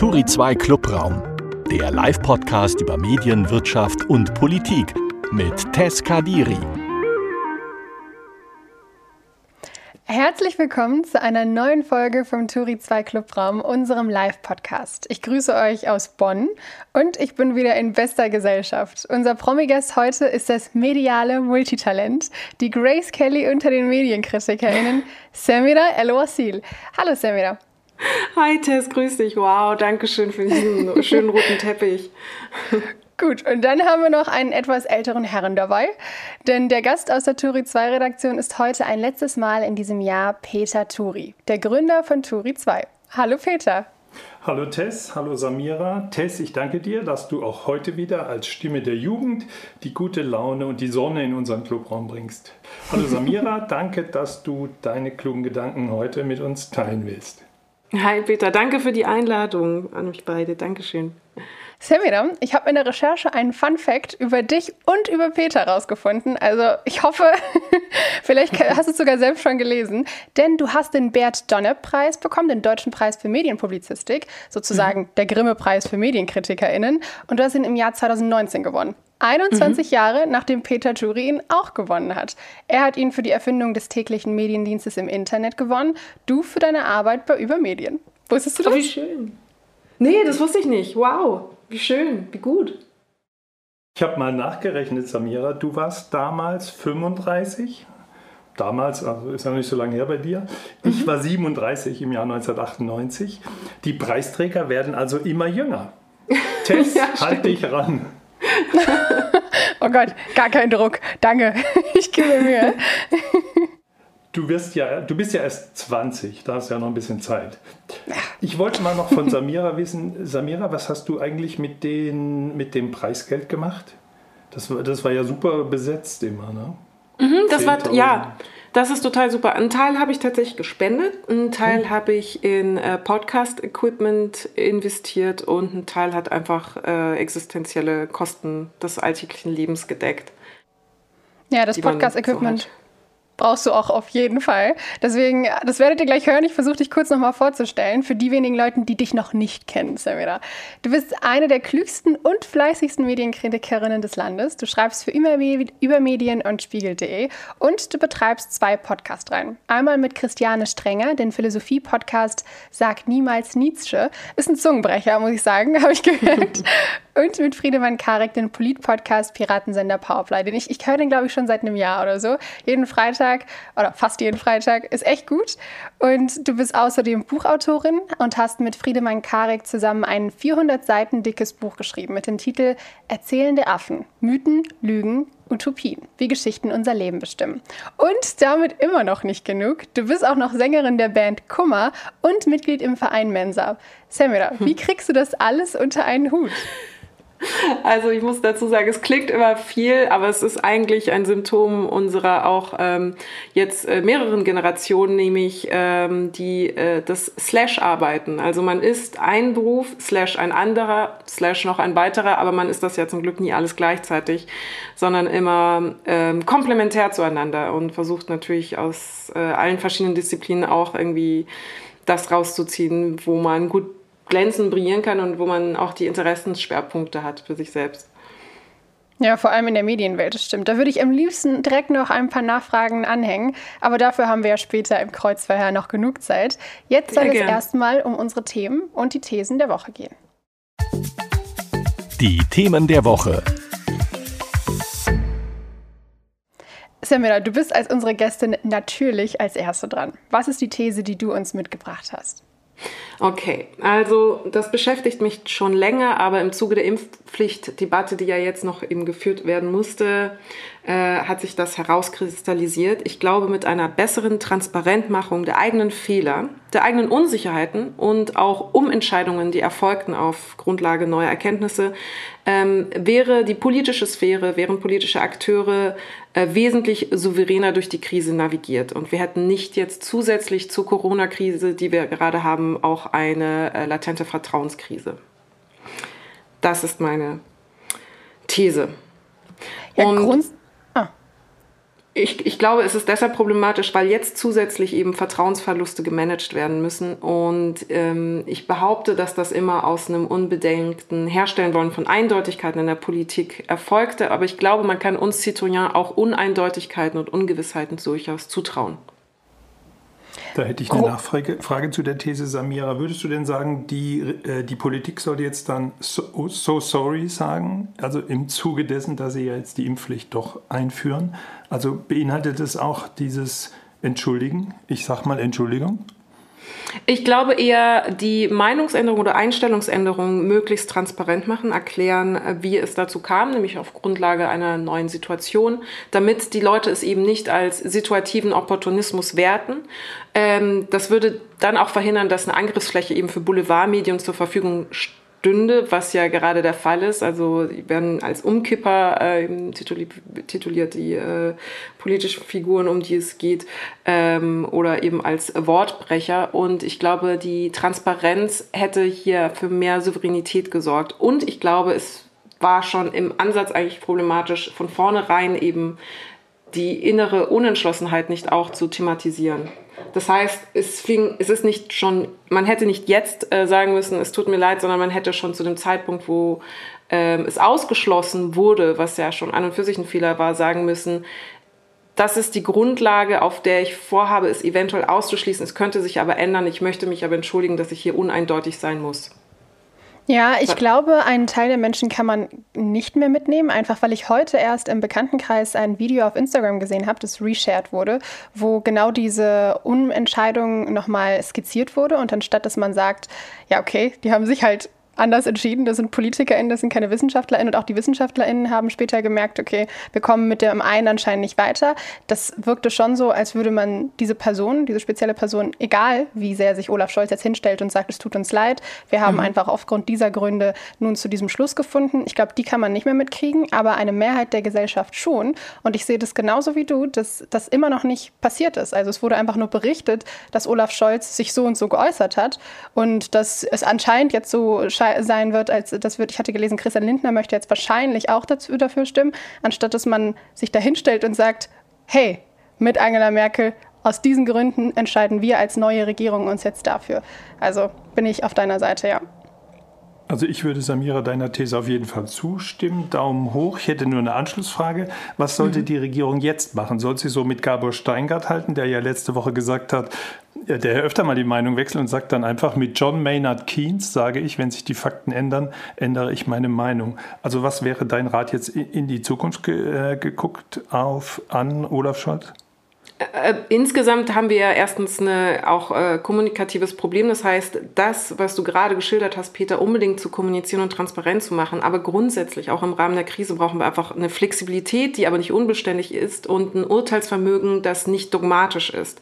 Turi 2 Clubraum, der Live-Podcast über Medien, Wirtschaft und Politik mit Tess Kadiri. Herzlich willkommen zu einer neuen Folge vom Turi 2 Clubraum, unserem Live-Podcast. Ich grüße euch aus Bonn und ich bin wieder in bester Gesellschaft. Unser Promi-Gast heute ist das mediale Multitalent, die Grace Kelly unter den MedienkritikerInnen, Samira El-Wasil. Hallo Samira. Hi Tess, grüß dich. Wow, danke schön für diesen schönen roten Teppich. Gut, und dann haben wir noch einen etwas älteren Herren dabei, denn der Gast aus der Turi 2 Redaktion ist heute ein letztes Mal in diesem Jahr Peter Turi, der Gründer von Turi 2. Hallo Peter. Hallo Tess, hallo Samira. Tess, ich danke dir, dass du auch heute wieder als Stimme der Jugend die gute Laune und die Sonne in unseren Clubraum bringst. Hallo Samira, danke, dass du deine klugen Gedanken heute mit uns teilen willst. Hi Peter, danke für die Einladung an euch beide. Dankeschön. Samira, ich habe in der Recherche einen Fun Fact über dich und über Peter rausgefunden. Also ich hoffe, vielleicht hast du es sogar selbst schon gelesen, denn du hast den Bert Donner-Preis bekommen, den Deutschen Preis für Medienpublizistik, sozusagen mhm. der Grimme-Preis für MedienkritikerInnen, und du hast ihn im Jahr 2019 gewonnen. 21 mhm. Jahre nachdem Peter Jury ihn auch gewonnen hat. Er hat ihn für die Erfindung des täglichen Mediendienstes im Internet gewonnen, du für deine Arbeit bei Übermedien. Wusstest du das? Oh, wie schön. Nee, das wusste ich nicht. Wow. Wie schön, wie gut. Ich habe mal nachgerechnet, Samira, du warst damals 35. Damals, also ist ja noch nicht so lange her bei dir. Ich mhm. war 37 im Jahr 1998. Die Preisträger werden also immer jünger. Tess, ja, halt dich ran. oh Gott, gar kein Druck. Danke. Ich gebe mir. Du, wirst ja, du bist ja erst 20, da hast du ja noch ein bisschen Zeit. Ich wollte mal noch von Samira wissen, Samira, was hast du eigentlich mit, den, mit dem Preisgeld gemacht? Das, das war ja super besetzt immer, ne? Mhm, das war, ja, das ist total super. Ein Teil habe ich tatsächlich gespendet, ein Teil mhm. habe ich in äh, Podcast-Equipment investiert und ein Teil hat einfach äh, existenzielle Kosten des alltäglichen Lebens gedeckt. Ja, das Podcast-Equipment. So brauchst du auch auf jeden Fall. Deswegen, das werdet ihr gleich hören. Ich versuche dich kurz nochmal vorzustellen für die wenigen Leute, die dich noch nicht kennen, Samira. Du bist eine der klügsten und fleißigsten Medienkritikerinnen des Landes. Du schreibst für Übermedien und Spiegel.de und du betreibst zwei Podcast-Reihen. Einmal mit Christiane Strenger, den Philosophie-Podcast Sag niemals Nietzsche. Ist ein Zungenbrecher, muss ich sagen, habe ich gehört. Und mit Friedemann Karik, den Polit-Podcast Piratensender Powerfly. Den ich, ich höre den, glaube ich, schon seit einem Jahr oder so. Jeden Freitag oder fast jeden Freitag. Ist echt gut. Und du bist außerdem Buchautorin und hast mit Friedemann Karik zusammen ein 400 Seiten dickes Buch geschrieben mit dem Titel Erzählende Affen. Mythen, Lügen, Utopien, wie Geschichten unser Leben bestimmen. Und damit immer noch nicht genug. Du bist auch noch Sängerin der Band Kummer und Mitglied im Verein Mensa. Samira, wie kriegst du das alles unter einen Hut? Also ich muss dazu sagen, es klingt immer viel, aber es ist eigentlich ein Symptom unserer auch ähm, jetzt äh, mehreren Generationen, nämlich ähm, die äh, das Slash-Arbeiten. Also man ist ein Beruf, Slash ein anderer, Slash noch ein weiterer, aber man ist das ja zum Glück nie alles gleichzeitig, sondern immer ähm, komplementär zueinander und versucht natürlich aus äh, allen verschiedenen Disziplinen auch irgendwie das rauszuziehen, wo man gut glänzen, brillieren kann und wo man auch die Interessensschwerpunkte hat für sich selbst. Ja, vor allem in der Medienwelt, das stimmt. Da würde ich am liebsten direkt noch ein paar Nachfragen anhängen, aber dafür haben wir ja später im Kreuzverhör noch genug Zeit. Jetzt soll ja, es erstmal um unsere Themen und die Thesen der Woche gehen. Die Themen der Woche. Samira, du bist als unsere Gästin natürlich als Erste dran. Was ist die These, die du uns mitgebracht hast? Okay, also das beschäftigt mich schon länger, aber im Zuge der Impfpflichtdebatte, die ja jetzt noch eben geführt werden musste, äh, hat sich das herauskristallisiert. Ich glaube, mit einer besseren Transparentmachung der eigenen Fehler, der eigenen Unsicherheiten und auch Umentscheidungen, die erfolgten auf Grundlage neuer Erkenntnisse, ähm, wäre die politische Sphäre, wären politische Akteure äh, wesentlich souveräner durch die Krise navigiert. Und wir hätten nicht jetzt zusätzlich zur Corona-Krise, die wir gerade haben, auch eine äh, latente Vertrauenskrise. Das ist meine These. Ja, Und, Ich, ich glaube, es ist deshalb problematisch, weil jetzt zusätzlich eben Vertrauensverluste gemanagt werden müssen. Und ähm, ich behaupte, dass das immer aus einem unbedenkten Herstellen wollen von Eindeutigkeiten in der Politik erfolgte. Aber ich glaube, man kann uns Citoyen auch Uneindeutigkeiten und Ungewissheiten durchaus zutrauen. Da hätte ich eine Nachfrage Frage zu der These, Samira. Würdest du denn sagen, die, äh, die Politik soll jetzt dann so, so, sorry sagen, also im Zuge dessen, dass sie ja jetzt die Impfpflicht doch einführen? Also beinhaltet es auch dieses Entschuldigen? Ich sag mal Entschuldigung. Ich glaube eher, die Meinungsänderung oder Einstellungsänderung möglichst transparent machen, erklären, wie es dazu kam, nämlich auf Grundlage einer neuen Situation, damit die Leute es eben nicht als situativen Opportunismus werten. Ähm, das würde dann auch verhindern, dass eine Angriffsfläche eben für Boulevardmedien zur Verfügung steht stünde, was ja gerade der Fall ist. Also die werden als Umkipper äh, tituliert, die äh, politischen Figuren, um die es geht, ähm, oder eben als Wortbrecher. Und ich glaube, die Transparenz hätte hier für mehr Souveränität gesorgt. Und ich glaube, es war schon im Ansatz eigentlich problematisch, von vornherein eben die innere Unentschlossenheit nicht auch zu thematisieren. Das heißt, es, fing, es ist nicht schon, man hätte nicht jetzt äh, sagen müssen, es tut mir leid, sondern man hätte schon zu dem Zeitpunkt, wo ähm, es ausgeschlossen wurde, was ja schon an und für sich ein Fehler war, sagen müssen, das ist die Grundlage, auf der ich vorhabe, es eventuell auszuschließen. Es könnte sich aber ändern. Ich möchte mich aber entschuldigen, dass ich hier uneindeutig sein muss. Ja, ich glaube, einen Teil der Menschen kann man nicht mehr mitnehmen, einfach weil ich heute erst im Bekanntenkreis ein Video auf Instagram gesehen habe, das reshared wurde, wo genau diese Umentscheidung nochmal skizziert wurde. Und anstatt dass man sagt, ja, okay, die haben sich halt anders entschieden. Das sind PolitikerInnen, das sind keine WissenschaftlerInnen. Und auch die WissenschaftlerInnen haben später gemerkt, okay, wir kommen mit dem einen anscheinend nicht weiter. Das wirkte schon so, als würde man diese Person, diese spezielle Person, egal wie sehr sich Olaf Scholz jetzt hinstellt und sagt, es tut uns leid, wir haben mhm. einfach aufgrund dieser Gründe nun zu diesem Schluss gefunden. Ich glaube, die kann man nicht mehr mitkriegen, aber eine Mehrheit der Gesellschaft schon. Und ich sehe das genauso wie du, dass das immer noch nicht passiert ist. Also es wurde einfach nur berichtet, dass Olaf Scholz sich so und so geäußert hat und dass es anscheinend jetzt so scheint, sein wird, als das wird, ich hatte gelesen, Christian Lindner möchte jetzt wahrscheinlich auch dazu, dafür stimmen, anstatt dass man sich dahinstellt und sagt, hey, mit Angela Merkel, aus diesen Gründen entscheiden wir als neue Regierung uns jetzt dafür. Also bin ich auf deiner Seite, ja. Also ich würde Samira deiner These auf jeden Fall zustimmen. Daumen hoch. Ich hätte nur eine Anschlussfrage. Was sollte mhm. die Regierung jetzt machen? Soll sie so mit Gabor Steingart halten, der ja letzte Woche gesagt hat, der öfter mal die Meinung wechselt und sagt dann einfach, mit John Maynard Keynes sage ich, wenn sich die Fakten ändern, ändere ich meine Meinung. Also was wäre dein Rat jetzt in die Zukunft ge äh, geguckt auf an Olaf Scholz? Äh, insgesamt haben wir ja erstens ein auch äh, kommunikatives Problem. Das heißt, das, was du gerade geschildert hast, Peter, unbedingt zu kommunizieren und transparent zu machen. Aber grundsätzlich, auch im Rahmen der Krise, brauchen wir einfach eine Flexibilität, die aber nicht unbeständig ist und ein Urteilsvermögen, das nicht dogmatisch ist.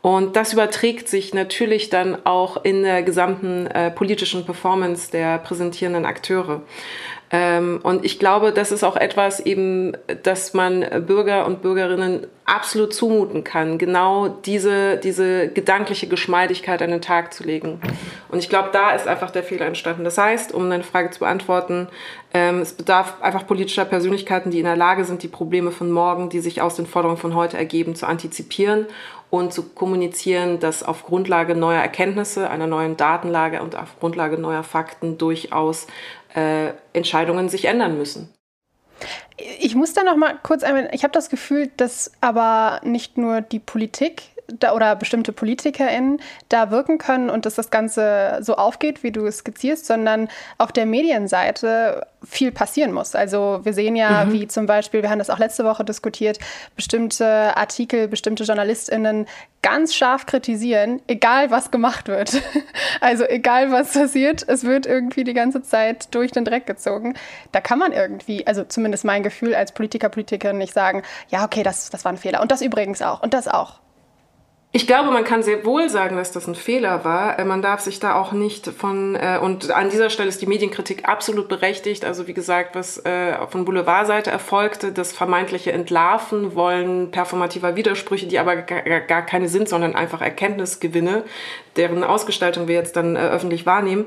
Und das überträgt sich natürlich dann auch in der gesamten äh, politischen Performance der präsentierenden Akteure. Ähm, und ich glaube, das ist auch etwas eben, dass man Bürger und Bürgerinnen absolut zumuten kann, genau diese, diese gedankliche Geschmeidigkeit an den Tag zu legen. Und ich glaube, da ist einfach der Fehler entstanden. Das heißt, um deine Frage zu beantworten, ähm, es bedarf einfach politischer Persönlichkeiten, die in der Lage sind, die Probleme von morgen, die sich aus den Forderungen von heute ergeben, zu antizipieren und zu kommunizieren, dass auf Grundlage neuer Erkenntnisse, einer neuen Datenlage und auf Grundlage neuer Fakten durchaus äh, Entscheidungen sich ändern müssen. Ich muss da noch mal kurz einmal, ich habe das Gefühl, dass aber nicht nur die Politik da, oder bestimmte PolitikerInnen da wirken können und dass das Ganze so aufgeht, wie du es skizzierst, sondern auf der Medienseite viel passieren muss. Also wir sehen ja, mhm. wie zum Beispiel, wir haben das auch letzte Woche diskutiert, bestimmte Artikel, bestimmte JournalistInnen ganz scharf kritisieren, egal was gemacht wird. Also egal was passiert, es wird irgendwie die ganze Zeit durch den Dreck gezogen. Da kann man irgendwie, also zumindest mein Gefühl als Politiker, Politikerin nicht sagen, ja, okay, das, das war ein Fehler. Und das übrigens auch und das auch. Ich glaube, man kann sehr wohl sagen, dass das ein Fehler war. Äh, man darf sich da auch nicht von, äh, und an dieser Stelle ist die Medienkritik absolut berechtigt. Also wie gesagt, was äh, von Boulevardseite erfolgte, das vermeintliche Entlarven wollen performativer Widersprüche, die aber gar keine sind, sondern einfach Erkenntnisgewinne, deren Ausgestaltung wir jetzt dann öffentlich wahrnehmen,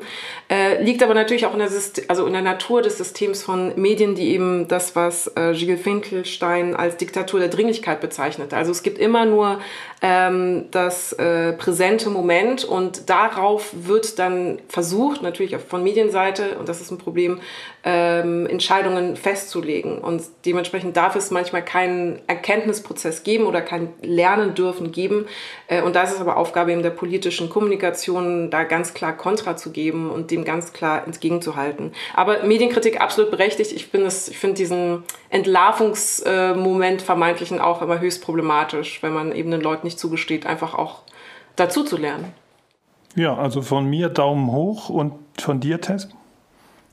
liegt aber natürlich auch in der, also in der Natur des Systems von Medien, die eben das, was Gilles Finkelstein als Diktatur der Dringlichkeit bezeichnete. Also es gibt immer nur ähm, das äh, präsente Moment und darauf wird dann versucht, natürlich auch von Medienseite, und das ist ein Problem, ähm, Entscheidungen festzulegen. Und dementsprechend darf es manchmal keinen Erkenntnisprozess geben oder kein Lernen dürfen geben. Äh, und da ist es aber Aufgabe in der politischen Kommunikation, da ganz klar Kontra zu geben und dem ganz klar entgegenzuhalten. Aber Medienkritik absolut berechtigt. Ich, ich finde diesen Entlarvungsmoment vermeintlichen auch immer höchst problematisch, wenn man eben den Leuten nicht zugesteht, einfach auch dazu zu lernen. Ja, also von mir Daumen hoch und von dir, Tess?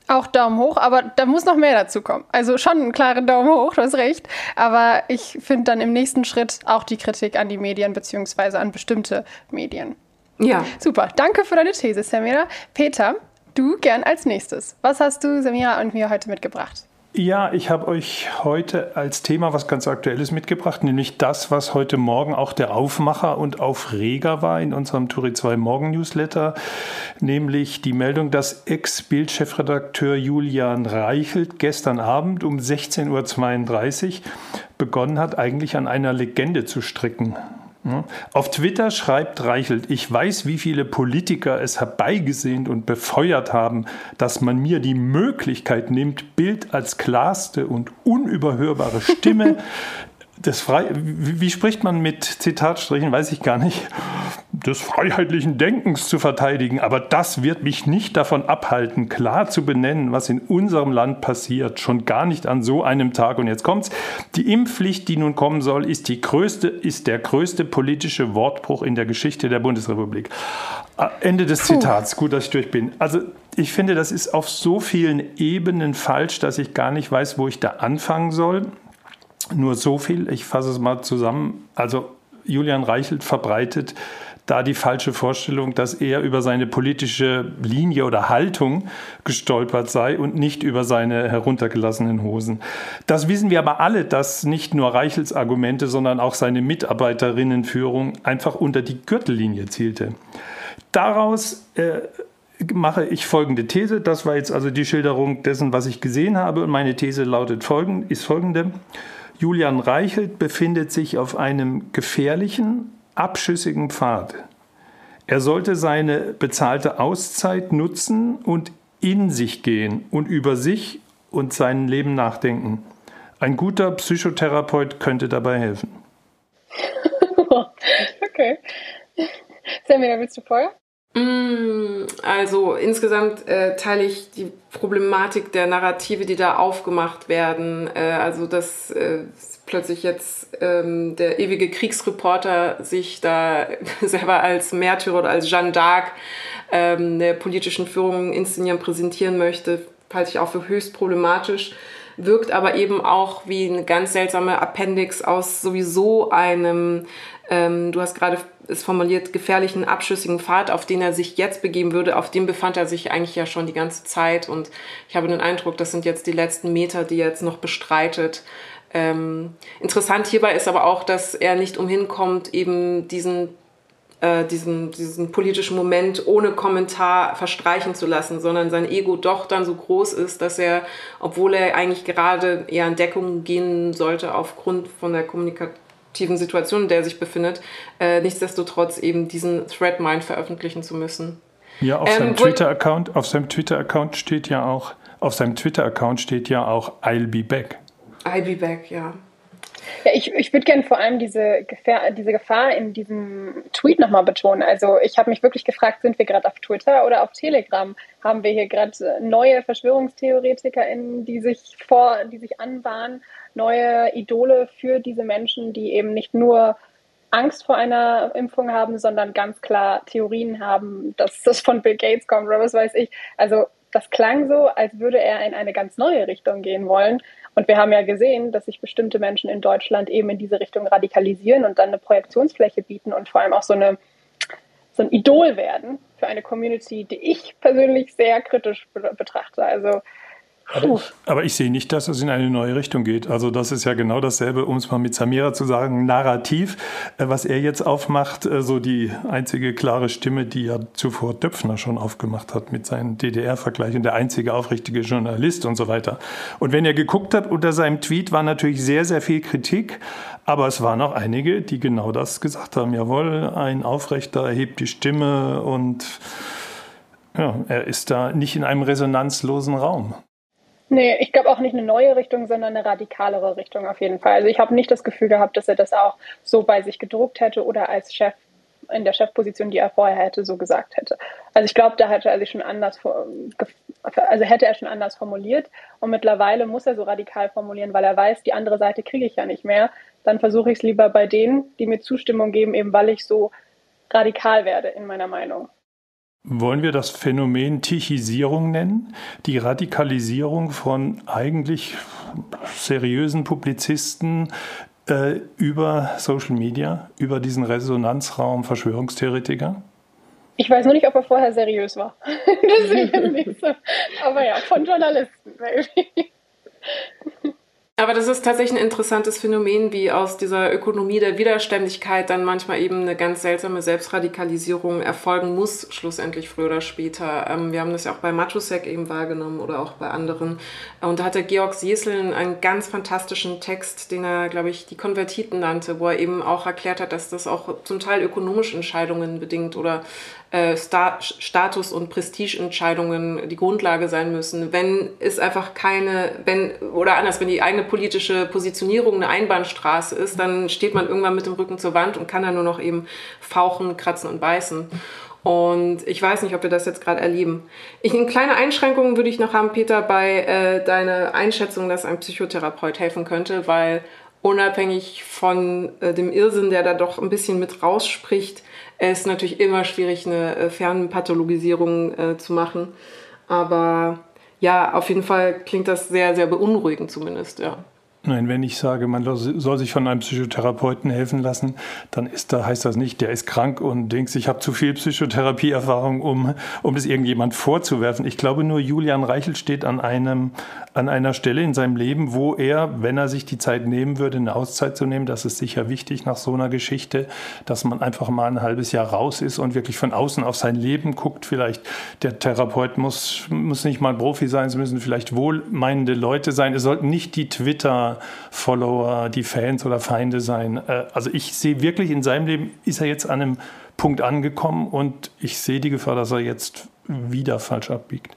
Auch Daumen hoch, aber da muss noch mehr dazu kommen. Also schon einen klaren Daumen hoch, du hast recht. Aber ich finde dann im nächsten Schritt auch die Kritik an die Medien beziehungsweise an bestimmte Medien. Ja. Super. Danke für deine These, Samira. Peter, du gern als nächstes. Was hast du, Samira, und mir heute mitgebracht? Ja, ich habe euch heute als Thema was ganz Aktuelles mitgebracht, nämlich das, was heute Morgen auch der Aufmacher und Aufreger war in unserem Turi 2 Morgen Newsletter, nämlich die Meldung, dass Ex-Bild-Chefredakteur Julian Reichelt gestern Abend um 16.32 Uhr begonnen hat, eigentlich an einer Legende zu stricken. Auf Twitter schreibt Reichelt, ich weiß, wie viele Politiker es herbeigesehnt und befeuert haben, dass man mir die Möglichkeit nimmt, Bild als klarste und unüberhörbare Stimme des Frei wie spricht man mit Zitatstrichen, weiß ich gar nicht, des freiheitlichen Denkens zu verteidigen. Aber das wird mich nicht davon abhalten, klar zu benennen, was in unserem Land passiert. Schon gar nicht an so einem Tag. Und jetzt kommt's. Die Impfpflicht, die nun kommen soll, ist die größte, ist der größte politische Wortbruch in der Geschichte der Bundesrepublik. Ah, Ende des Zitats. Gut, dass ich durch bin. Also, ich finde, das ist auf so vielen Ebenen falsch, dass ich gar nicht weiß, wo ich da anfangen soll. Nur so viel, ich fasse es mal zusammen. Also Julian Reichelt verbreitet da die falsche Vorstellung, dass er über seine politische Linie oder Haltung gestolpert sei und nicht über seine heruntergelassenen Hosen. Das wissen wir aber alle, dass nicht nur Reichels Argumente, sondern auch seine Mitarbeiterinnenführung einfach unter die Gürtellinie zielte. Daraus äh, mache ich folgende These. Das war jetzt also die Schilderung dessen, was ich gesehen habe. Und meine These lautet folgend, ist folgende. Julian Reichelt befindet sich auf einem gefährlichen, abschüssigen Pfad. Er sollte seine bezahlte Auszeit nutzen und in sich gehen und über sich und sein Leben nachdenken. Ein guter Psychotherapeut könnte dabei helfen. okay. Samina, willst du vorher? Mm, also insgesamt äh, teile ich die Problematik der Narrative, die da aufgemacht werden. Äh, also dass äh, plötzlich jetzt ähm, der ewige Kriegsreporter sich da selber als Märtyrer oder als Jeanne d'Arc ähm, der politischen Führung inszenieren, präsentieren möchte, halte ich auch für höchst problematisch wirkt aber eben auch wie eine ganz seltsame Appendix aus sowieso einem, ähm, du hast gerade es formuliert, gefährlichen, abschüssigen Pfad, auf den er sich jetzt begeben würde. Auf dem befand er sich eigentlich ja schon die ganze Zeit. Und ich habe den Eindruck, das sind jetzt die letzten Meter, die er jetzt noch bestreitet. Ähm, interessant hierbei ist aber auch, dass er nicht umhin kommt, eben diesen äh, diesen, diesen politischen Moment ohne Kommentar verstreichen zu lassen, sondern sein Ego doch dann so groß ist, dass er, obwohl er eigentlich gerade eher in Deckung gehen sollte aufgrund von der kommunikativen Situation, in der er sich befindet, äh, nichtsdestotrotz eben diesen Threadmind veröffentlichen zu müssen. Ja, auf ähm, seinem Twitter-Account, auf seinem Twitter-Account steht ja auch, auf seinem Twitter-Account steht ja auch I'll be back. I'll be back, ja. Ja, ich, ich würde gerne vor allem diese Gefahr, diese Gefahr in diesem Tweet nochmal betonen. Also ich habe mich wirklich gefragt, sind wir gerade auf Twitter oder auf Telegram? Haben wir hier gerade neue VerschwörungstheoretikerInnen, die sich vor, die sich anbahnen, neue Idole für diese Menschen, die eben nicht nur Angst vor einer Impfung haben, sondern ganz klar Theorien haben, dass das von Bill Gates kommt oder was weiß ich. Also das klang so, als würde er in eine ganz neue Richtung gehen wollen. Und wir haben ja gesehen, dass sich bestimmte Menschen in Deutschland eben in diese Richtung radikalisieren und dann eine Projektionsfläche bieten und vor allem auch so, eine, so ein Idol werden für eine Community, die ich persönlich sehr kritisch betrachte. Also aber ich, aber ich, sehe nicht, dass es in eine neue Richtung geht. Also das ist ja genau dasselbe, um es mal mit Samira zu sagen, Narrativ, äh, was er jetzt aufmacht, äh, so die einzige klare Stimme, die ja zuvor Döpfner schon aufgemacht hat mit seinen DDR-Vergleichen, der einzige aufrichtige Journalist und so weiter. Und wenn er geguckt hat, unter seinem Tweet war natürlich sehr, sehr viel Kritik, aber es waren auch einige, die genau das gesagt haben. Jawohl, ein Aufrechter erhebt die Stimme und ja, er ist da nicht in einem resonanzlosen Raum. Nee, ich glaube auch nicht eine neue Richtung, sondern eine radikalere Richtung auf jeden Fall. Also ich habe nicht das Gefühl gehabt, dass er das auch so bei sich gedruckt hätte oder als Chef in der Chefposition, die er vorher hätte, so gesagt hätte. Also ich glaube, da hätte er sich schon anders, also hätte er schon anders formuliert. Und mittlerweile muss er so radikal formulieren, weil er weiß, die andere Seite kriege ich ja nicht mehr. Dann versuche ich es lieber bei denen, die mir Zustimmung geben, eben weil ich so radikal werde in meiner Meinung. Wollen wir das Phänomen Tichisierung nennen? Die Radikalisierung von eigentlich seriösen Publizisten äh, über Social Media, über diesen Resonanzraum Verschwörungstheoretiker? Ich weiß nur nicht, ob er vorher seriös war. Deswegen nicht so. Aber ja, von Journalisten. Aber das ist tatsächlich ein interessantes Phänomen, wie aus dieser Ökonomie der Widerständigkeit dann manchmal eben eine ganz seltsame Selbstradikalisierung erfolgen muss, schlussendlich früher oder später. Ähm, wir haben das ja auch bei Matusek eben wahrgenommen oder auch bei anderen. Und da hat der Georg Sieseln einen ganz fantastischen Text, den er, glaube ich, die Konvertiten nannte, wo er eben auch erklärt hat, dass das auch zum Teil ökonomische Entscheidungen bedingt oder äh, Status- und Prestigeentscheidungen die Grundlage sein müssen. Wenn es einfach keine, wenn, oder anders, wenn die eigene politische Positionierung eine Einbahnstraße ist, dann steht man irgendwann mit dem Rücken zur Wand und kann dann nur noch eben fauchen, kratzen und beißen. Und ich weiß nicht, ob wir das jetzt gerade erleben. Ich, eine kleine Einschränkung würde ich noch haben, Peter, bei äh, deiner Einschätzung, dass ein Psychotherapeut helfen könnte, weil unabhängig von äh, dem Irrsinn, der da doch ein bisschen mit rausspricht, es ist natürlich immer schwierig, eine äh, Fernpathologisierung äh, zu machen. Aber ja, auf jeden Fall klingt das sehr, sehr beunruhigend zumindest, ja. Nein, wenn ich sage, man soll sich von einem Psychotherapeuten helfen lassen, dann ist da, heißt das nicht, der ist krank und denkt, ich habe zu viel Psychotherapieerfahrung, um, um das irgendjemand vorzuwerfen. Ich glaube nur, Julian Reichel steht an, einem, an einer Stelle in seinem Leben, wo er, wenn er sich die Zeit nehmen würde, eine Auszeit zu nehmen, das ist sicher wichtig nach so einer Geschichte, dass man einfach mal ein halbes Jahr raus ist und wirklich von außen auf sein Leben guckt. Vielleicht der Therapeut muss, muss nicht mal Profi sein, es müssen vielleicht wohlmeinende Leute sein. Es sollten nicht die Twitter- Follower, die Fans oder Feinde sein. Äh, also ich sehe wirklich in seinem Leben, ist er jetzt an einem Punkt angekommen und ich sehe die Gefahr, dass er jetzt wieder falsch abbiegt.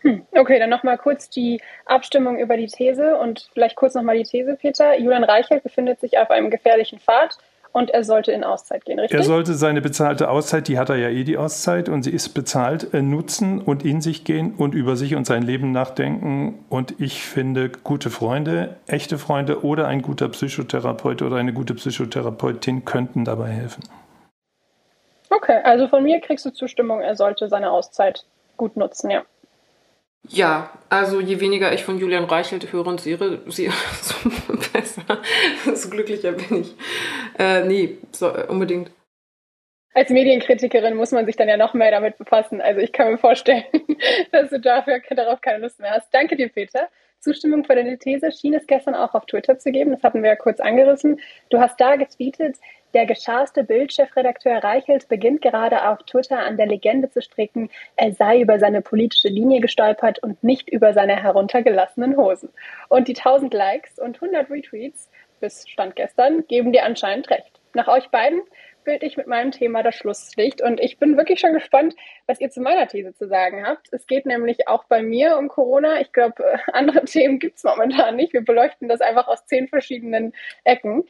Hm, okay, dann nochmal kurz die Abstimmung über die These und vielleicht kurz nochmal die These, Peter. Julian Reichelt befindet sich auf einem gefährlichen Pfad und er sollte in Auszeit gehen, richtig? Er sollte seine bezahlte Auszeit, die hat er ja eh die Auszeit und sie ist bezahlt, äh, nutzen und in sich gehen und über sich und sein Leben nachdenken. Und ich finde, gute Freunde, echte Freunde oder ein guter Psychotherapeut oder eine gute Psychotherapeutin könnten dabei helfen. Okay, also von mir kriegst du Zustimmung, er sollte seine Auszeit gut nutzen, ja. Ja, also je weniger ich von Julian Reichelt höre und sehe, so besser, so glücklicher bin ich. Äh, nee, so, unbedingt. Als Medienkritikerin muss man sich dann ja noch mehr damit befassen. Also ich kann mir vorstellen, dass du dafür, darauf keine Lust mehr hast. Danke dir, Peter. Zustimmung für deine These schien es gestern auch auf Twitter zu geben. Das hatten wir ja kurz angerissen. Du hast da getweetet, der gescharste Bildchefredakteur Reichelt beginnt gerade auf Twitter an der Legende zu stricken, er sei über seine politische Linie gestolpert und nicht über seine heruntergelassenen Hosen. Und die 1000 Likes und 100 Retweets bis Stand gestern geben dir anscheinend recht. Nach euch beiden bilde ich mit meinem Thema das Schlusslicht und ich bin wirklich schon gespannt, was ihr zu meiner These zu sagen habt. Es geht nämlich auch bei mir um Corona. Ich glaube, andere Themen gibt es momentan nicht. Wir beleuchten das einfach aus zehn verschiedenen Ecken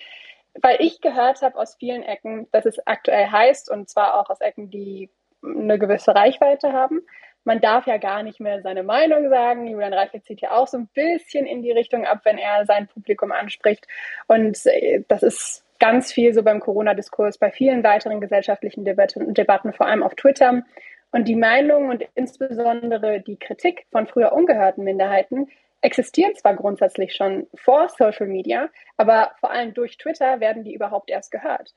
weil ich gehört habe aus vielen Ecken, dass es aktuell heißt, und zwar auch aus Ecken, die eine gewisse Reichweite haben. Man darf ja gar nicht mehr seine Meinung sagen. Julian Reichelt zieht ja auch so ein bisschen in die Richtung ab, wenn er sein Publikum anspricht. Und äh, das ist ganz viel so beim Corona-Diskurs, bei vielen weiteren gesellschaftlichen Debatten, Debatten, vor allem auf Twitter. Und die Meinungen und insbesondere die Kritik von früher ungehörten Minderheiten existieren zwar grundsätzlich schon vor Social Media, aber vor allem durch Twitter werden die überhaupt erst gehört.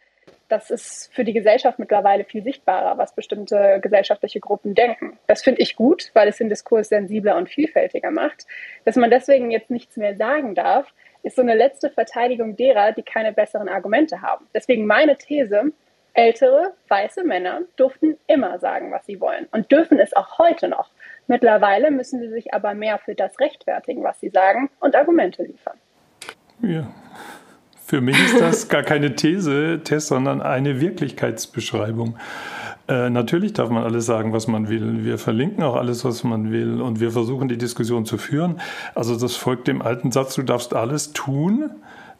Das ist für die Gesellschaft mittlerweile viel sichtbarer, was bestimmte gesellschaftliche Gruppen denken. Das finde ich gut, weil es den Diskurs sensibler und vielfältiger macht. Dass man deswegen jetzt nichts mehr sagen darf, ist so eine letzte Verteidigung derer, die keine besseren Argumente haben. Deswegen meine These, ältere weiße Männer durften immer sagen, was sie wollen und dürfen es auch heute noch. Mittlerweile müssen sie sich aber mehr für das rechtfertigen, was sie sagen und Argumente liefern. Ja. Für mich ist das gar keine These, Test, sondern eine Wirklichkeitsbeschreibung. Äh, natürlich darf man alles sagen, was man will. Wir verlinken auch alles, was man will und wir versuchen die Diskussion zu führen. Also das folgt dem alten Satz, du darfst alles tun,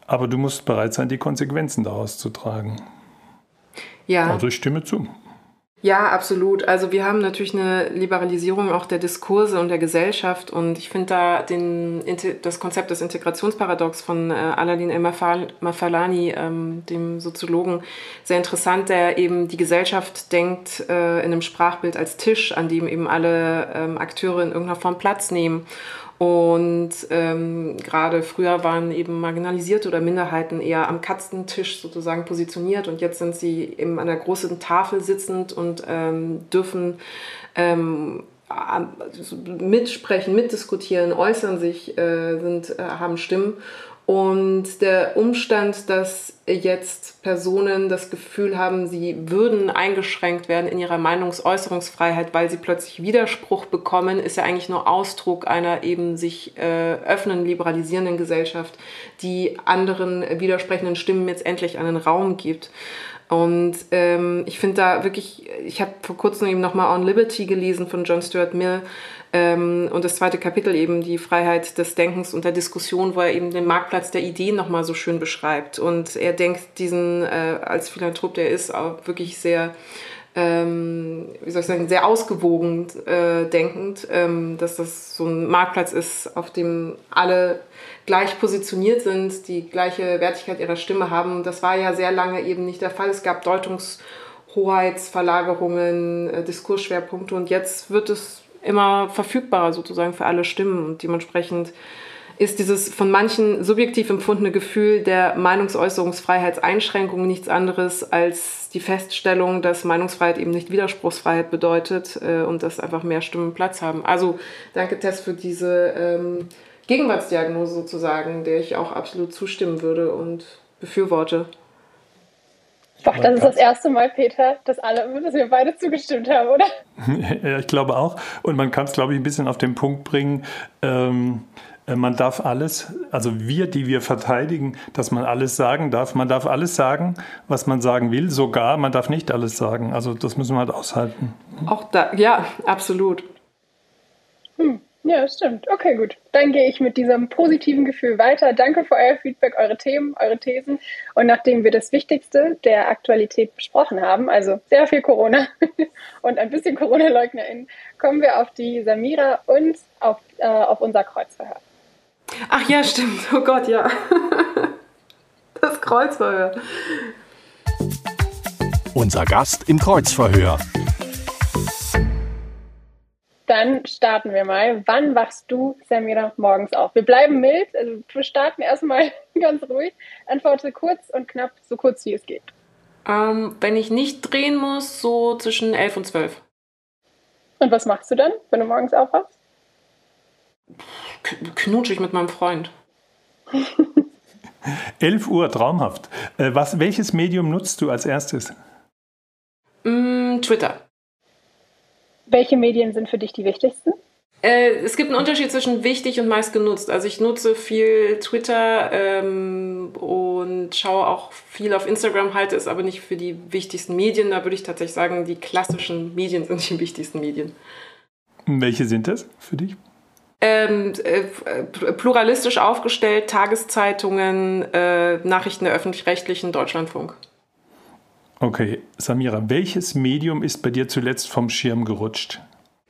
aber du musst bereit sein, die Konsequenzen daraus zu tragen. Ja. Also ich stimme zu. Ja, absolut. Also wir haben natürlich eine Liberalisierung auch der Diskurse und der Gesellschaft und ich finde da den, das Konzept des Integrationsparadox von äh, Aladin El-Mafalani, ähm, dem Soziologen, sehr interessant, der eben die Gesellschaft denkt äh, in einem Sprachbild als Tisch, an dem eben alle ähm, Akteure in irgendeiner Form Platz nehmen. Und ähm, gerade früher waren eben Marginalisierte oder Minderheiten eher am Katzentisch sozusagen positioniert und jetzt sind sie eben an der großen Tafel sitzend und ähm, dürfen ähm, mitsprechen, mitdiskutieren, äußern sich, äh, sind, äh, haben Stimmen. Und der Umstand, dass jetzt Personen das Gefühl haben, sie würden eingeschränkt werden in ihrer Meinungsäußerungsfreiheit, weil sie plötzlich Widerspruch bekommen, ist ja eigentlich nur Ausdruck einer eben sich äh, öffnen, liberalisierenden Gesellschaft, die anderen widersprechenden Stimmen jetzt endlich einen Raum gibt. Und ähm, ich finde da wirklich, ich habe vor kurzem eben nochmal On Liberty gelesen von John Stuart Mill, und das zweite Kapitel eben die Freiheit des Denkens und der Diskussion, wo er eben den Marktplatz der Ideen nochmal so schön beschreibt. Und er denkt diesen, äh, als Philanthrop, der ist auch wirklich sehr, ähm, wie soll ich sagen, sehr ausgewogen äh, denkend, ähm, dass das so ein Marktplatz ist, auf dem alle gleich positioniert sind, die gleiche Wertigkeit ihrer Stimme haben. Das war ja sehr lange eben nicht der Fall. Es gab Deutungshoheitsverlagerungen, äh, Diskursschwerpunkte und jetzt wird es immer verfügbarer sozusagen für alle Stimmen und dementsprechend ist dieses von manchen subjektiv empfundene Gefühl der Meinungsäußerungsfreiheitseinschränkung nichts anderes als die Feststellung, dass Meinungsfreiheit eben nicht Widerspruchsfreiheit bedeutet äh, und dass einfach mehr Stimmen Platz haben. Also danke Tess für diese ähm, Gegenwartsdiagnose sozusagen, der ich auch absolut zustimmen würde und befürworte. Doch, das ist das erste Mal, Peter, dass, alle, dass wir beide zugestimmt haben, oder? ja, ich glaube auch. Und man kann es, glaube ich, ein bisschen auf den Punkt bringen. Ähm, äh, man darf alles, also wir, die wir verteidigen, dass man alles sagen darf. Man darf alles sagen, was man sagen will, sogar man darf nicht alles sagen. Also das müssen wir halt aushalten. Auch da, ja, absolut. Hm. Ja, stimmt. Okay, gut. Dann gehe ich mit diesem positiven Gefühl weiter. Danke für euer Feedback, eure Themen, eure Thesen. Und nachdem wir das Wichtigste der Aktualität besprochen haben, also sehr viel Corona und ein bisschen Corona-LeugnerInnen, kommen wir auf die Samira und auf, äh, auf unser Kreuzverhör. Ach ja, stimmt. Oh Gott, ja. Das Kreuzverhör. Unser Gast im Kreuzverhör. Dann starten wir mal. Wann wachst du, Samira, morgens auf? Wir bleiben mild, also wir starten erstmal ganz ruhig. Antworte kurz und knapp, so kurz wie es geht. Ähm, wenn ich nicht drehen muss, so zwischen 11 und 12. Und was machst du dann, wenn du morgens aufwachst? Knutsche ich mit meinem Freund. 11 Uhr, traumhaft. Äh, was, welches Medium nutzt du als erstes? Mm, Twitter. Welche Medien sind für dich die wichtigsten? Äh, es gibt einen Unterschied zwischen wichtig und meist genutzt. Also ich nutze viel Twitter ähm, und schaue auch viel auf Instagram, halte es aber nicht für die wichtigsten Medien. Da würde ich tatsächlich sagen, die klassischen Medien sind die wichtigsten Medien. Welche sind das für dich? Ähm, äh, pluralistisch aufgestellt, Tageszeitungen, äh, Nachrichten der öffentlich-rechtlichen, Deutschlandfunk. Okay, Samira, welches Medium ist bei dir zuletzt vom Schirm gerutscht?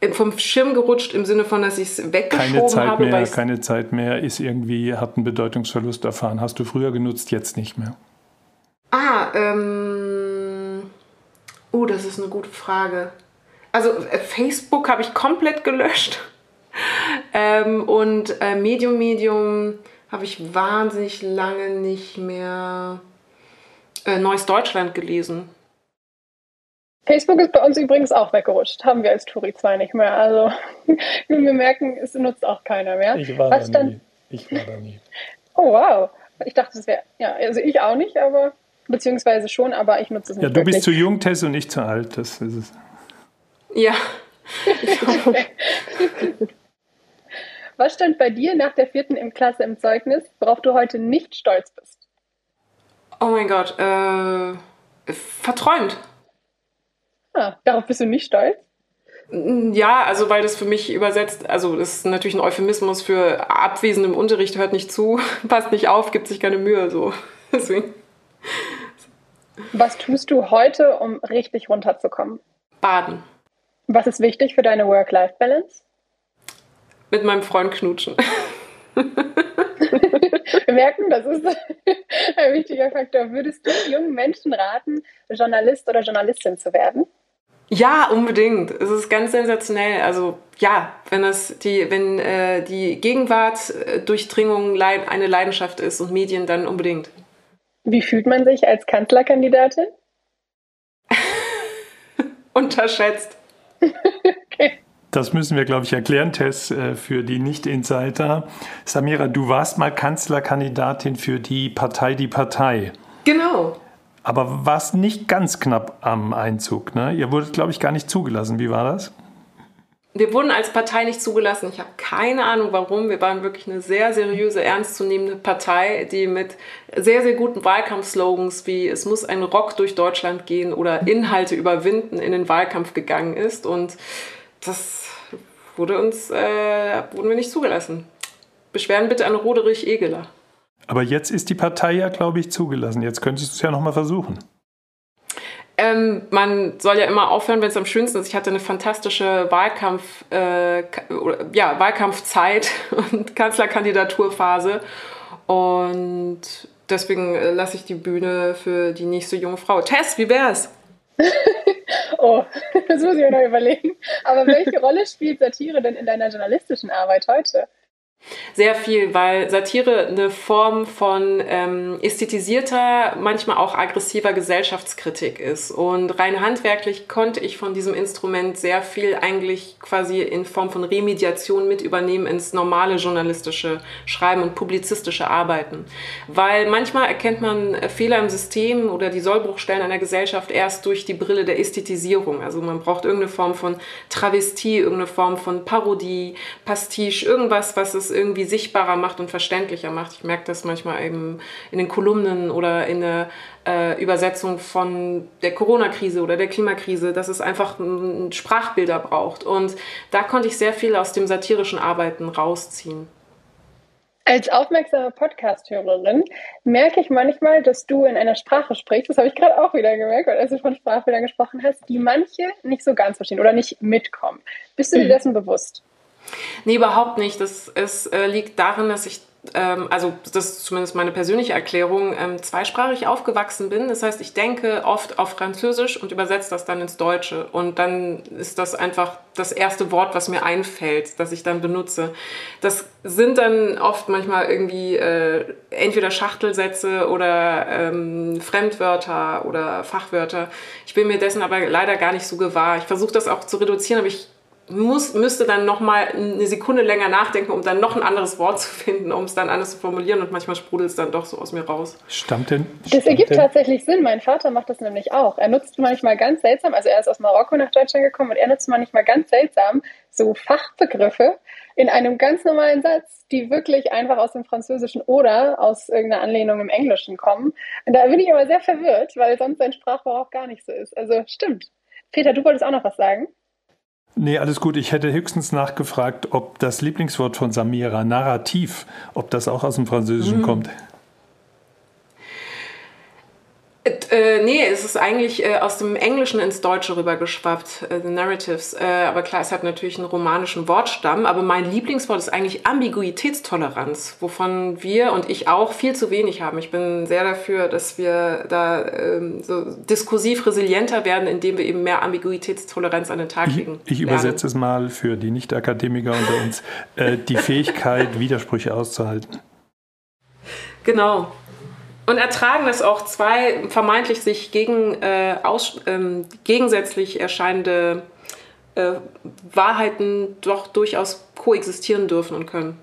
Äh, vom Schirm gerutscht im Sinne von, dass ich es weggeschoben keine Zeit habe. Mehr, keine Zeit mehr, ist irgendwie, hat einen Bedeutungsverlust erfahren. Hast du früher genutzt, jetzt nicht mehr? Ah, ähm. Oh, das ist eine gute Frage. also äh, Facebook habe ich komplett gelöscht. ähm, und äh, Medium Medium habe ich wahnsinnig lange nicht mehr äh, Neues Deutschland gelesen. Facebook ist bei uns übrigens auch weggerutscht. Haben wir als Turi 2 nicht mehr. Also wir merken, es nutzt auch keiner mehr. Ich war Was da nie. Ich war da nie. Oh wow. Ich dachte, es wäre, ja, also ich auch nicht, aber beziehungsweise schon, aber ich nutze es nicht. Ja, du wirklich. bist zu jung, Tess, und nicht zu alt. Das ist es. Ja. Was stand bei dir nach der vierten im Klasse im Zeugnis, worauf du heute nicht stolz bist? Oh mein Gott, äh, verträumt. Ah, darauf bist du nicht stolz? Ja, also weil das für mich übersetzt, also das ist natürlich ein Euphemismus für abwesend im Unterricht, hört nicht zu, passt nicht auf, gibt sich keine Mühe, so. Deswegen. Was tust du heute, um richtig runterzukommen? Baden. Was ist wichtig für deine Work-Life-Balance? Mit meinem Freund knutschen. Wir merken, das ist ein wichtiger Faktor. Würdest du jungen Menschen raten, Journalist oder Journalistin zu werden? Ja, unbedingt. Es ist ganz sensationell. Also ja, wenn das die, wenn äh, die Gegenwartdurchdringung leid, eine Leidenschaft ist und Medien, dann unbedingt. Wie fühlt man sich als Kanzlerkandidatin? Unterschätzt. okay. Das müssen wir, glaube ich, erklären, Tess, äh, für die Nicht-Insider. Samira, du warst mal Kanzlerkandidatin für die Partei Die Partei. Genau. Aber warst nicht ganz knapp am Einzug. Ne? Ihr wurdet, glaube ich, gar nicht zugelassen. Wie war das? Wir wurden als Partei nicht zugelassen. Ich habe keine Ahnung warum. Wir waren wirklich eine sehr seriöse, ernstzunehmende Partei, die mit sehr, sehr guten Wahlkampfslogans wie es muss ein Rock durch Deutschland gehen oder Inhalte überwinden in den Wahlkampf gegangen ist. Und das wurde uns, äh, wurden wir nicht zugelassen. Beschweren bitte an Roderich Egeler. Aber jetzt ist die Partei ja, glaube ich, zugelassen. Jetzt könntest du es ja nochmal versuchen. Ähm, man soll ja immer aufhören, wenn es am schönsten ist. Ich hatte eine fantastische Wahlkampf, äh, ja, Wahlkampfzeit und Kanzlerkandidaturphase. Und deswegen äh, lasse ich die Bühne für die nächste junge Frau. Tess, wie wär's? oh, das muss ich mir noch überlegen. Aber welche Rolle spielt Satire denn in deiner journalistischen Arbeit heute? Sehr viel, weil Satire eine Form von ähm, ästhetisierter, manchmal auch aggressiver Gesellschaftskritik ist. Und rein handwerklich konnte ich von diesem Instrument sehr viel eigentlich quasi in Form von Remediation mit übernehmen ins normale journalistische Schreiben und publizistische Arbeiten. Weil manchmal erkennt man Fehler im System oder die Sollbruchstellen einer Gesellschaft erst durch die Brille der Ästhetisierung. Also man braucht irgendeine Form von Travestie, irgendeine Form von Parodie, Pastiche, irgendwas, was es irgendwie sichtbarer macht und verständlicher macht. Ich merke das manchmal eben in den Kolumnen oder in der äh, Übersetzung von der Corona-Krise oder der Klimakrise, dass es einfach ein Sprachbilder braucht. Und da konnte ich sehr viel aus dem satirischen Arbeiten rausziehen. Als aufmerksame Podcast-Hörerin merke ich manchmal, dass du in einer Sprache sprichst, das habe ich gerade auch wieder gemerkt, weil als du von Sprachbildern gesprochen hast, die manche nicht so ganz verstehen oder nicht mitkommen. Bist du dir mhm. dessen bewusst? Nee, überhaupt nicht. Das ist, äh, liegt darin, dass ich, ähm, also das ist zumindest meine persönliche Erklärung, ähm, zweisprachig aufgewachsen bin. Das heißt, ich denke oft auf Französisch und übersetze das dann ins Deutsche. Und dann ist das einfach das erste Wort, was mir einfällt, das ich dann benutze. Das sind dann oft manchmal irgendwie äh, entweder Schachtelsätze oder ähm, Fremdwörter oder Fachwörter. Ich bin mir dessen aber leider gar nicht so gewahr. Ich versuche das auch zu reduzieren, aber ich muss, müsste dann noch mal eine Sekunde länger nachdenken, um dann noch ein anderes Wort zu finden, um es dann anders zu formulieren und manchmal sprudelt es dann doch so aus mir raus. Stammt denn? Das ergibt denn? tatsächlich Sinn. Mein Vater macht das nämlich auch. Er nutzt manchmal ganz seltsam, also er ist aus Marokko nach Deutschland gekommen und er nutzt manchmal ganz seltsam so Fachbegriffe in einem ganz normalen Satz, die wirklich einfach aus dem Französischen oder aus irgendeiner Anlehnung im Englischen kommen. Und da bin ich aber sehr verwirrt, weil sonst sein Sprachgebrauch auch gar nicht so ist. Also stimmt. Peter, du wolltest auch noch was sagen? Nee, alles gut. Ich hätte höchstens nachgefragt, ob das Lieblingswort von Samira, Narrativ, ob das auch aus dem Französischen mhm. kommt. Äh, nee, es ist eigentlich äh, aus dem Englischen ins Deutsche rübergeschwappt, äh, The Narratives. Äh, aber klar, es hat natürlich einen romanischen Wortstamm. Aber mein Lieblingswort ist eigentlich Ambiguitätstoleranz, wovon wir und ich auch viel zu wenig haben. Ich bin sehr dafür, dass wir da ähm, so diskursiv resilienter werden, indem wir eben mehr Ambiguitätstoleranz an den Tag legen. Ich, ich übersetze es mal für die Nicht-Akademiker unter uns. Äh, die Fähigkeit, Widersprüche auszuhalten. Genau. Und ertragen, dass auch zwei vermeintlich sich gegen, äh, aus, ähm, gegensätzlich erscheinende äh, Wahrheiten doch durchaus koexistieren dürfen und können.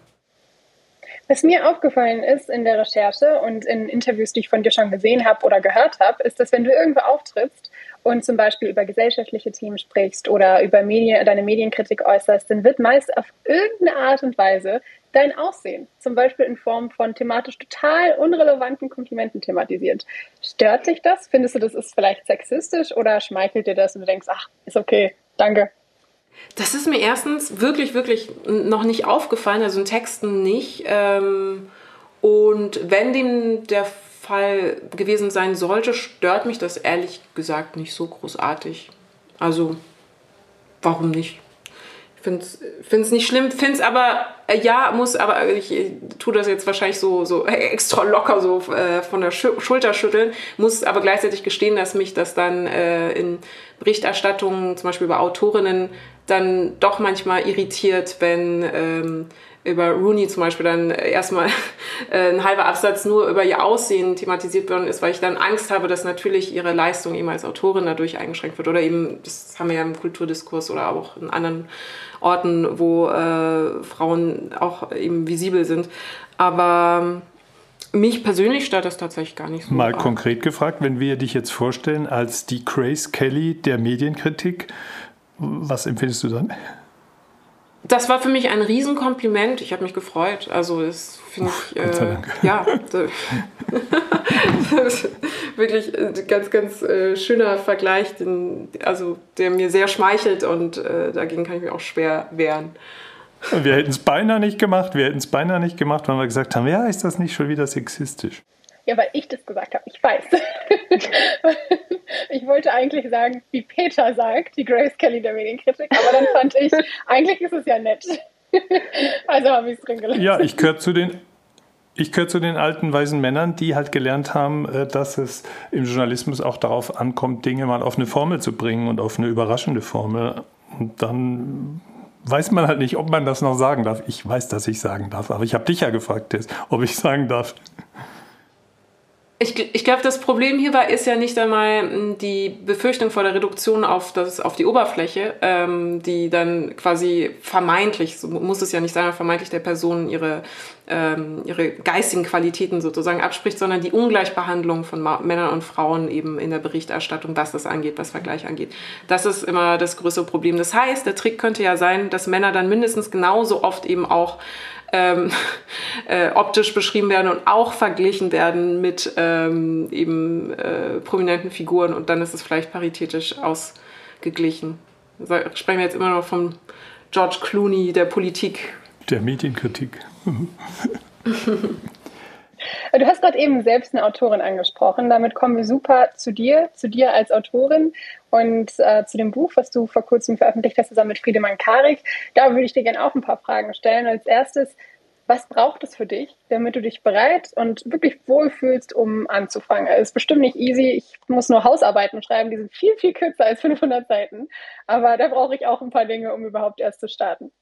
Was mir aufgefallen ist in der Recherche und in Interviews, die ich von dir schon gesehen habe oder gehört habe, ist, dass wenn du irgendwo auftrittst und zum Beispiel über gesellschaftliche Themen sprichst oder über Medien, deine Medienkritik äußerst, dann wird meist auf irgendeine Art und Weise dein Aussehen, zum Beispiel in Form von thematisch total unrelevanten Komplimenten thematisiert. Stört dich das? Findest du, das ist vielleicht sexistisch oder schmeichelt dir das und du denkst, ach, ist okay, danke? Das ist mir erstens wirklich, wirklich noch nicht aufgefallen, also in Texten nicht. Ähm, und wenn dem der Fall gewesen sein sollte, stört mich das ehrlich gesagt nicht so großartig. Also, warum nicht? Finde es nicht schlimm, finde es aber, äh, ja, muss, aber ich, ich tue das jetzt wahrscheinlich so, so extra locker so äh, von der Sch Schulter schütteln, muss aber gleichzeitig gestehen, dass mich das dann äh, in Berichterstattungen, zum Beispiel über Autorinnen, dann doch manchmal irritiert, wenn ähm, über Rooney zum Beispiel dann erstmal äh, ein halber Absatz nur über ihr Aussehen thematisiert worden ist, weil ich dann Angst habe, dass natürlich ihre Leistung eben als Autorin dadurch eingeschränkt wird. Oder eben, das haben wir ja im Kulturdiskurs oder auch in anderen Orten, wo äh, Frauen auch eben visibel sind. Aber mich persönlich stört das tatsächlich gar nicht so. Mal arg. konkret gefragt, wenn wir dich jetzt vorstellen als die Grace Kelly der Medienkritik, was empfindest du dann? Das war für mich ein Riesenkompliment. Ich habe mich gefreut. Also das finde ich, äh, ja, wirklich ein äh, ganz, ganz äh, schöner Vergleich, den, also der mir sehr schmeichelt und äh, dagegen kann ich mich auch schwer wehren. Wir hätten es beinahe nicht gemacht. Wir hätten es beinahe nicht gemacht, weil wir gesagt haben, ja, ist das nicht schon wieder sexistisch? Ja, weil ich das gesagt habe. Ich weiß. ich wollte eigentlich sagen, wie Peter sagt, die Grace Kelly der Medienkritik, aber dann fand ich, eigentlich ist es ja nett. also habe ich es drin gelassen. Ja, ich gehöre zu den ich gehöre zu den alten weisen Männern, die halt gelernt haben, äh, dass es im Journalismus auch darauf ankommt, Dinge mal auf eine Formel zu bringen und auf eine überraschende Formel. Und dann weiß man halt nicht, ob man das noch sagen darf. Ich weiß, dass ich sagen darf, aber ich habe dich ja gefragt, ob ich sagen darf. Ich, ich glaube, das Problem hierbei ist ja nicht einmal hm, die Befürchtung vor der Reduktion auf, das, auf die Oberfläche, ähm, die dann quasi vermeintlich, so muss es ja nicht sein, vermeintlich der Person ihre, ähm, ihre geistigen Qualitäten sozusagen abspricht, sondern die Ungleichbehandlung von Ma Männern und Frauen eben in der Berichterstattung, was das angeht, was Vergleich angeht. Das ist immer das größere Problem. Das heißt, der Trick könnte ja sein, dass Männer dann mindestens genauso oft eben auch ähm, äh, optisch beschrieben werden und auch verglichen werden mit ähm, eben äh, prominenten Figuren und dann ist es vielleicht paritätisch ausgeglichen. So, sprechen wir jetzt immer noch von George Clooney der Politik. Der Medienkritik. Du hast gerade eben selbst eine Autorin angesprochen. Damit kommen wir super zu dir, zu dir als Autorin und äh, zu dem Buch, was du vor kurzem veröffentlicht hast, zusammen mit Friedemann Karik. Da würde ich dir gerne auch ein paar Fragen stellen. Als erstes, was braucht es für dich, damit du dich bereit und wirklich wohlfühlst, um anzufangen? Es ist bestimmt nicht easy. Ich muss nur Hausarbeiten schreiben, die sind viel, viel kürzer als 500 Seiten. Aber da brauche ich auch ein paar Dinge, um überhaupt erst zu starten.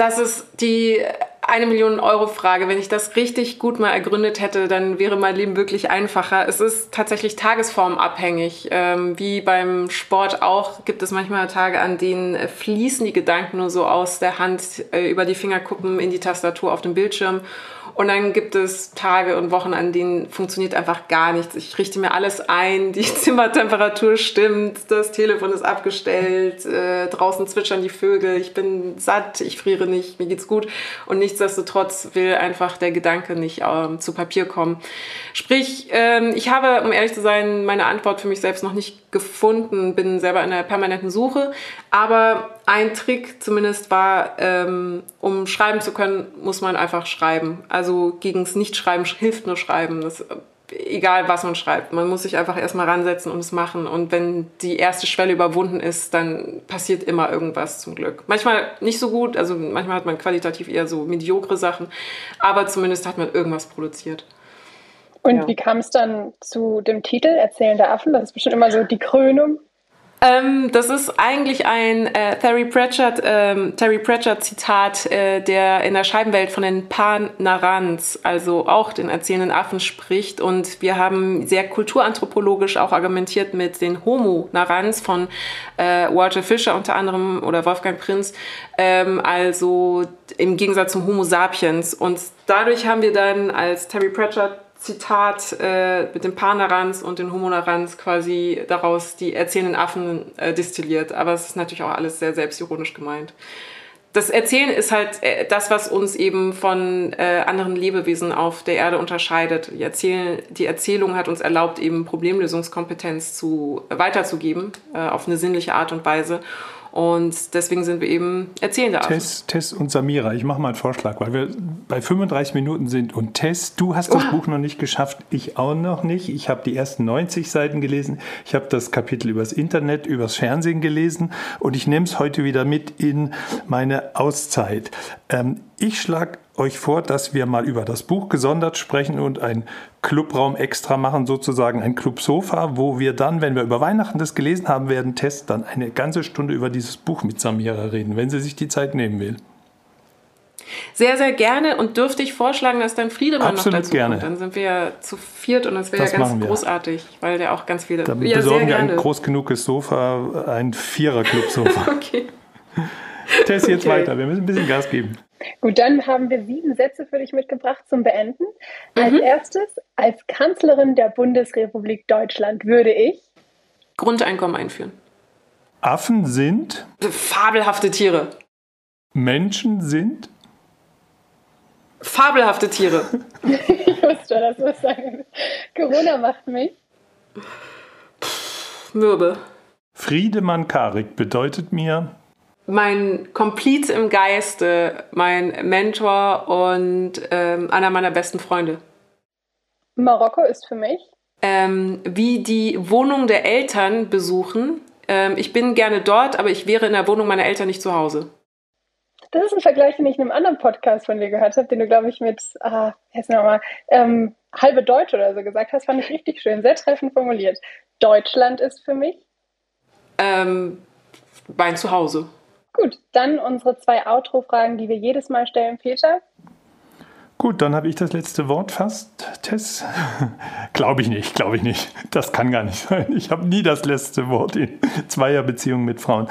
Das ist die eine Million Euro Frage. Wenn ich das richtig gut mal ergründet hätte, dann wäre mein Leben wirklich einfacher. Es ist tatsächlich tagesformabhängig. Ähm, wie beim Sport auch gibt es manchmal Tage, an denen fließen die Gedanken nur so aus der Hand äh, über die Fingerkuppen in die Tastatur auf dem Bildschirm. Und dann gibt es Tage und Wochen, an denen funktioniert einfach gar nichts. Ich richte mir alles ein, die Zimmertemperatur stimmt, das Telefon ist abgestellt, äh, draußen zwitschern die Vögel, ich bin satt, ich friere nicht, mir geht's gut. Und nichtsdestotrotz will einfach der Gedanke nicht ähm, zu Papier kommen. Sprich, ähm, ich habe, um ehrlich zu sein, meine Antwort für mich selbst noch nicht gefunden, bin selber in einer permanenten Suche. Aber ein Trick zumindest war, ähm, um schreiben zu können, muss man einfach schreiben. Also gegens Nichtschreiben hilft nur Schreiben. Das egal was man schreibt. Man muss sich einfach erstmal ransetzen und es machen. Und wenn die erste Schwelle überwunden ist, dann passiert immer irgendwas zum Glück. Manchmal nicht so gut, also manchmal hat man qualitativ eher so mediokre Sachen, aber zumindest hat man irgendwas produziert. Und ja. wie kam es dann zu dem Titel Erzählende Affen? Das ist bestimmt immer so die Krönung. Ähm, das ist eigentlich ein äh, Terry Pratchett, ähm, Terry Pratchett Zitat, äh, der in der Scheibenwelt von den Pan-Narans, also auch den erzählenden Affen spricht. Und wir haben sehr kulturanthropologisch auch argumentiert mit den Homo-Narans von äh, Walter Fischer unter anderem oder Wolfgang Prinz, ähm, also im Gegensatz zum Homo sapiens. Und dadurch haben wir dann als Terry Pratchett Zitat äh, mit dem Panarans und den Homonarans quasi daraus die erzählenden Affen äh, destilliert. Aber es ist natürlich auch alles sehr selbstironisch gemeint. Das Erzählen ist halt äh, das, was uns eben von äh, anderen Lebewesen auf der Erde unterscheidet. Die, Erzähl die Erzählung hat uns erlaubt, eben Problemlösungskompetenz zu, weiterzugeben äh, auf eine sinnliche Art und Weise. Und deswegen sind wir eben erzählende. Tess, Tess und Samira, ich mache mal einen Vorschlag, weil wir bei 35 Minuten sind. Und Tess, du hast das oh. Buch noch nicht geschafft, ich auch noch nicht. Ich habe die ersten 90 Seiten gelesen. Ich habe das Kapitel übers Internet, übers Fernsehen gelesen. Und ich nehme es heute wieder mit in meine Auszeit. Ähm, ich schlage euch vor, dass wir mal über das Buch gesondert sprechen und ein Clubraum extra machen, sozusagen ein Clubsofa, wo wir dann, wenn wir über Weihnachten das gelesen haben werden, Test dann eine ganze Stunde über dieses Buch mit Samira reden, wenn sie sich die Zeit nehmen will. Sehr, sehr gerne und dürfte ich vorschlagen, dass dann Friedemann Absolut noch dazu gerne. kommt. Dann sind wir ja zu viert und das wäre ja ganz großartig, weil der auch ganz viele... Dann ja, besorgen wir ein groß genuges Sofa, ein Vierer-Club-Sofa. okay. Test jetzt okay. weiter, wir müssen ein bisschen Gas geben. Gut, dann haben wir sieben Sätze für dich mitgebracht zum Beenden. Als mhm. erstes, als Kanzlerin der Bundesrepublik Deutschland würde ich Grundeinkommen einführen. Affen sind fabelhafte Tiere. Menschen sind fabelhafte Tiere. ich wusste, dass du das sagen Corona macht mich mürbe. Friedemann Karik bedeutet mir mein Kompliz im Geiste, mein Mentor und ähm, einer meiner besten Freunde. Marokko ist für mich. Ähm, wie die Wohnung der Eltern besuchen. Ähm, ich bin gerne dort, aber ich wäre in der Wohnung meiner Eltern nicht zu Hause. Das ist ein Vergleich, den ich in einem anderen Podcast von dir gehört habe, den du, glaube ich, mit, ah, heißt nochmal, ähm, halbe Deutsch oder so gesagt hast, fand ich richtig schön, sehr treffend formuliert. Deutschland ist für mich? Ähm, mein Zuhause. Gut, dann unsere zwei Outro-Fragen, die wir jedes Mal stellen, Peter. Gut, dann habe ich das letzte Wort fast, Tess. glaube ich nicht, glaube ich nicht. Das kann gar nicht sein. Ich habe nie das letzte Wort in Zweierbeziehungen mit Frauen.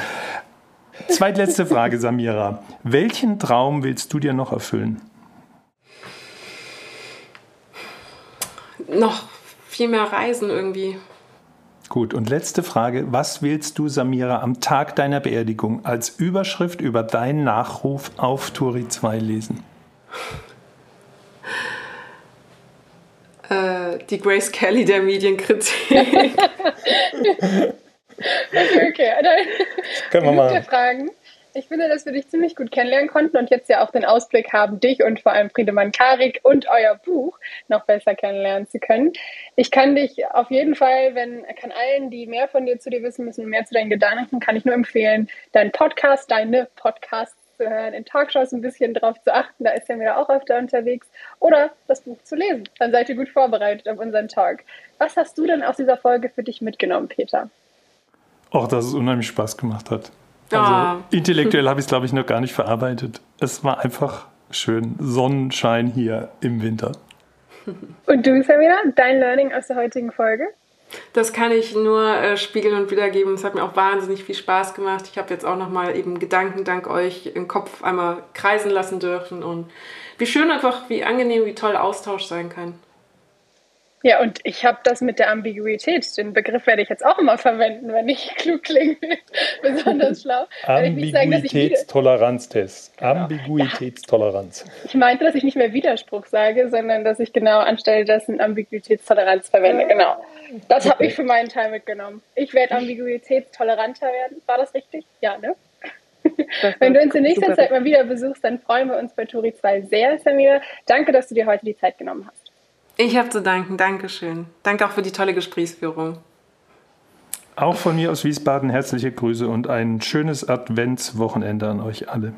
Zweitletzte Frage, Samira. Welchen Traum willst du dir noch erfüllen? Noch viel mehr reisen irgendwie. Gut, und letzte Frage. Was willst du, Samira, am Tag deiner Beerdigung als Überschrift über deinen Nachruf auf Turi 2 lesen? Äh, die Grace Kelly der Medienkritik. okay, okay. Dann Können wir mal. Fragen. Ich finde, dass wir dich ziemlich gut kennenlernen konnten und jetzt ja auch den Ausblick haben, dich und vor allem Friedemann Karik und euer Buch noch besser kennenlernen zu können. Ich kann dich auf jeden Fall, wenn, kann allen, die mehr von dir zu dir wissen müssen, mehr zu deinen Gedanken, kann ich nur empfehlen, deinen Podcast, deine Podcasts zu hören, in Talkshows ein bisschen drauf zu achten, da ist er mir auch öfter unterwegs, oder das Buch zu lesen. Dann seid ihr gut vorbereitet auf unseren Talk. Was hast du denn aus dieser Folge für dich mitgenommen, Peter? Auch, dass es unheimlich Spaß gemacht hat. Also intellektuell habe ich es, glaube ich, noch gar nicht verarbeitet. Es war einfach schön. Sonnenschein hier im Winter. Und du, Samira, dein Learning aus der heutigen Folge? Das kann ich nur äh, spiegeln und wiedergeben. Es hat mir auch wahnsinnig viel Spaß gemacht. Ich habe jetzt auch nochmal eben Gedanken dank euch im Kopf einmal kreisen lassen dürfen. Und wie schön einfach, wie angenehm, wie toll Austausch sein kann. Ja, und ich habe das mit der Ambiguität. Den Begriff werde ich jetzt auch immer verwenden, wenn ich klug klingen will. Besonders schlau. Ambiguitätstoleranztest. Genau. Ambiguitätstoleranz. Ja. Ich meinte, dass ich nicht mehr Widerspruch sage, sondern dass ich genau anstelle dessen Ambiguitätstoleranz verwende. Genau. Das habe ich für meinen Teil mitgenommen. Ich werde ambiguitätstoleranter werden. War das richtig? Ja, ne? Wenn du uns in nächster Zeit mal wieder besuchst, dann freuen wir uns bei Turi 2 sehr, Samira. Danke, dass du dir heute die Zeit genommen hast. Ich habe zu danken. Dankeschön. Danke auch für die tolle Gesprächsführung. Auch von mir aus Wiesbaden herzliche Grüße und ein schönes Adventswochenende an euch alle.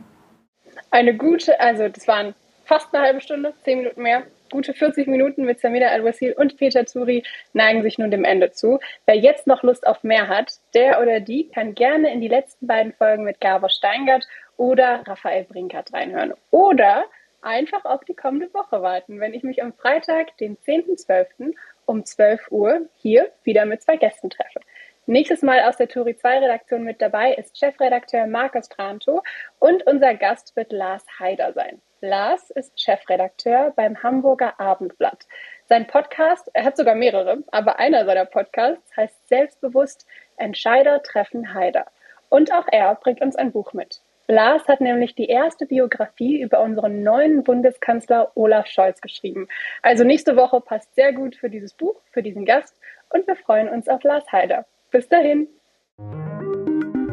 Eine gute, also das waren fast eine halbe Stunde, zehn Minuten mehr. Gute 40 Minuten mit Samira Al-Wasil und Peter Turi neigen sich nun dem Ende zu. Wer jetzt noch Lust auf mehr hat, der oder die kann gerne in die letzten beiden Folgen mit Gabor Steingart oder Raphael Brinkert reinhören. Oder einfach auf die kommende Woche warten, wenn ich mich am Freitag, den 10.12. um 12 Uhr hier wieder mit zwei Gästen treffe. Nächstes Mal aus der Turi 2 Redaktion mit dabei ist Chefredakteur Markus Tranto und unser Gast wird Lars Haider sein. Lars ist Chefredakteur beim Hamburger Abendblatt. Sein Podcast, er hat sogar mehrere, aber einer seiner Podcasts heißt Selbstbewusst Entscheider treffen Haider. Und auch er bringt uns ein Buch mit. Lars hat nämlich die erste Biografie über unseren neuen Bundeskanzler Olaf Scholz geschrieben. Also nächste Woche passt sehr gut für dieses Buch, für diesen Gast und wir freuen uns auf Lars Haider. Bis dahin.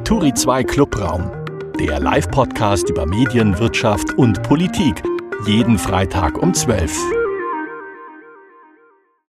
Turi 2 Clubraum, der Live-Podcast über Medien, Wirtschaft und Politik. Jeden Freitag um 12 Uhr.